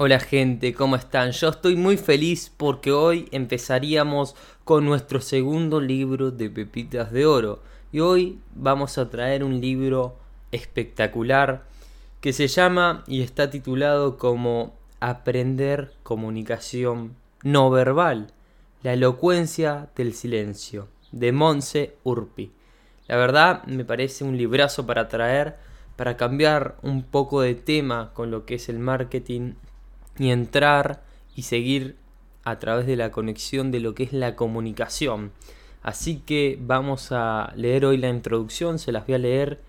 Hola gente, ¿cómo están? Yo estoy muy feliz porque hoy empezaríamos con nuestro segundo libro de Pepitas de Oro. Y hoy vamos a traer un libro espectacular que se llama y está titulado como Aprender comunicación no verbal. La elocuencia del silencio de Monse Urpi. La verdad me parece un librazo para traer para cambiar un poco de tema con lo que es el marketing y entrar y seguir a través de la conexión de lo que es la comunicación. Así que vamos a leer hoy la introducción, se las voy a leer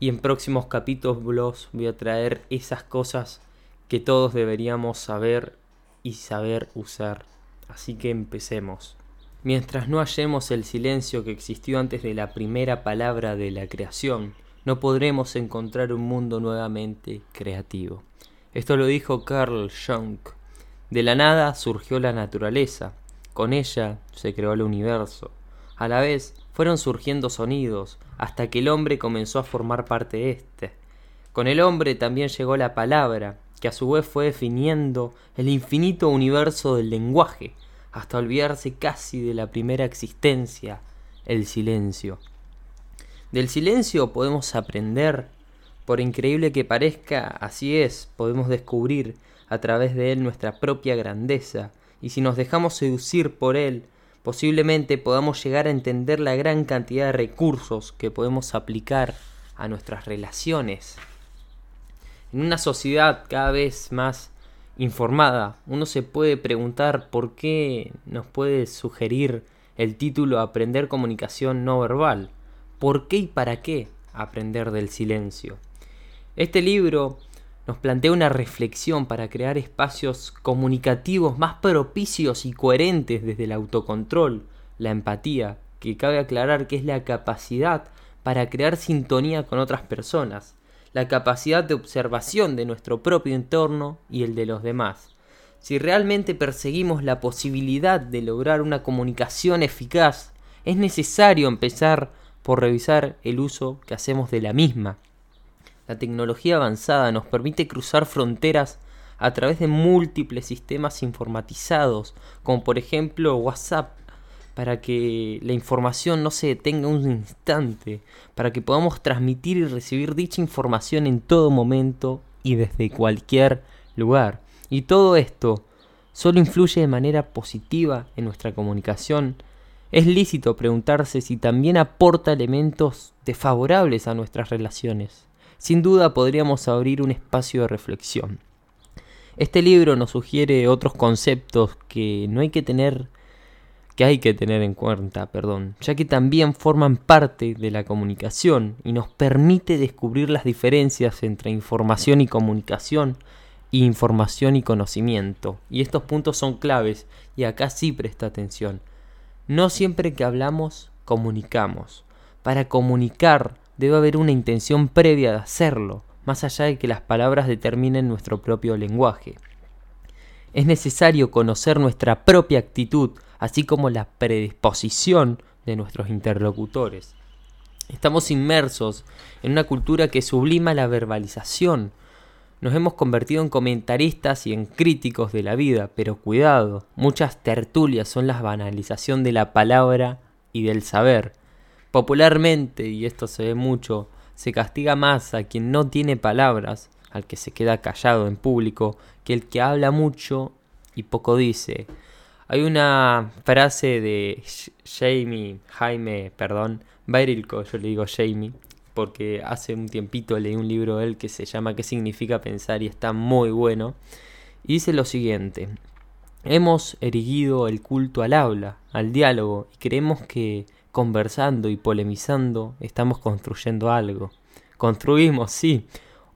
y en próximos capítulos voy a traer esas cosas que todos deberíamos saber y saber usar. Así que empecemos. Mientras no hallemos el silencio que existió antes de la primera palabra de la creación, no podremos encontrar un mundo nuevamente creativo. Esto lo dijo Carl Jung. De la nada surgió la naturaleza, con ella se creó el universo. A la vez fueron surgiendo sonidos, hasta que el hombre comenzó a formar parte de éste. Con el hombre también llegó la palabra, que a su vez fue definiendo el infinito universo del lenguaje, hasta olvidarse casi de la primera existencia, el silencio. Del silencio podemos aprender por increíble que parezca, así es, podemos descubrir a través de él nuestra propia grandeza, y si nos dejamos seducir por él, posiblemente podamos llegar a entender la gran cantidad de recursos que podemos aplicar a nuestras relaciones. En una sociedad cada vez más informada, uno se puede preguntar por qué nos puede sugerir el título Aprender comunicación no verbal. ¿Por qué y para qué aprender del silencio? Este libro nos plantea una reflexión para crear espacios comunicativos más propicios y coherentes desde el autocontrol, la empatía, que cabe aclarar que es la capacidad para crear sintonía con otras personas, la capacidad de observación de nuestro propio entorno y el de los demás. Si realmente perseguimos la posibilidad de lograr una comunicación eficaz, es necesario empezar por revisar el uso que hacemos de la misma. La tecnología avanzada nos permite cruzar fronteras a través de múltiples sistemas informatizados, como por ejemplo WhatsApp, para que la información no se detenga un instante, para que podamos transmitir y recibir dicha información en todo momento y desde cualquier lugar. Y todo esto solo influye de manera positiva en nuestra comunicación. Es lícito preguntarse si también aporta elementos desfavorables a nuestras relaciones sin duda podríamos abrir un espacio de reflexión. Este libro nos sugiere otros conceptos que no hay que tener que hay que tener en cuenta, perdón, ya que también forman parte de la comunicación y nos permite descubrir las diferencias entre información y comunicación y información y conocimiento. Y estos puntos son claves y acá sí presta atención. No siempre que hablamos comunicamos. Para comunicar debe haber una intención previa de hacerlo, más allá de que las palabras determinen nuestro propio lenguaje. Es necesario conocer nuestra propia actitud, así como la predisposición de nuestros interlocutores. Estamos inmersos en una cultura que sublima la verbalización. Nos hemos convertido en comentaristas y en críticos de la vida, pero cuidado, muchas tertulias son la banalización de la palabra y del saber. Popularmente, y esto se ve mucho, se castiga más a quien no tiene palabras, al que se queda callado en público, que el que habla mucho y poco dice. Hay una frase de Jamie, Jaime, perdón, Bairilco, yo le digo Jamie, porque hace un tiempito leí un libro de él que se llama ¿Qué significa pensar? y está muy bueno. Y dice lo siguiente, hemos erigido el culto al habla, al diálogo, y creemos que conversando y polemizando, estamos construyendo algo. Construimos, sí,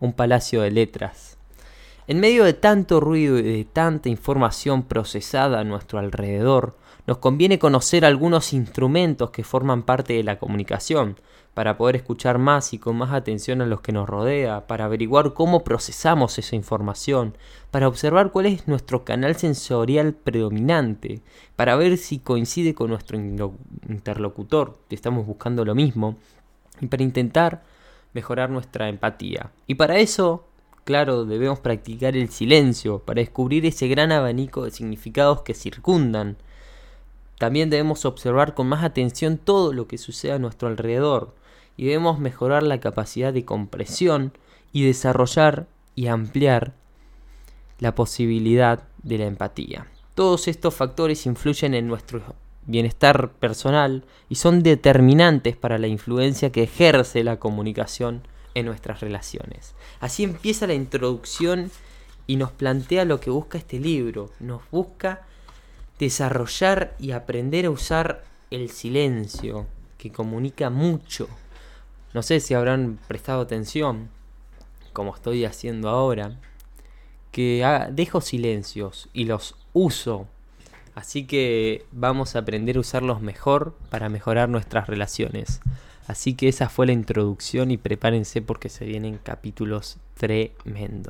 un palacio de letras. En medio de tanto ruido y de tanta información procesada a nuestro alrededor, nos conviene conocer algunos instrumentos que forman parte de la comunicación, para poder escuchar más y con más atención a los que nos rodea, para averiguar cómo procesamos esa información, para observar cuál es nuestro canal sensorial predominante, para ver si coincide con nuestro interlocutor, que estamos buscando lo mismo, y para intentar mejorar nuestra empatía. Y para eso, claro, debemos practicar el silencio para descubrir ese gran abanico de significados que circundan. También debemos observar con más atención todo lo que sucede a nuestro alrededor y debemos mejorar la capacidad de compresión y desarrollar y ampliar la posibilidad de la empatía. Todos estos factores influyen en nuestro bienestar personal y son determinantes para la influencia que ejerce la comunicación en nuestras relaciones. Así empieza la introducción y nos plantea lo que busca este libro. Nos busca desarrollar y aprender a usar el silencio, que comunica mucho. No sé si habrán prestado atención, como estoy haciendo ahora, que dejo silencios y los uso. Así que vamos a aprender a usarlos mejor para mejorar nuestras relaciones. Así que esa fue la introducción y prepárense porque se vienen capítulos tremendos.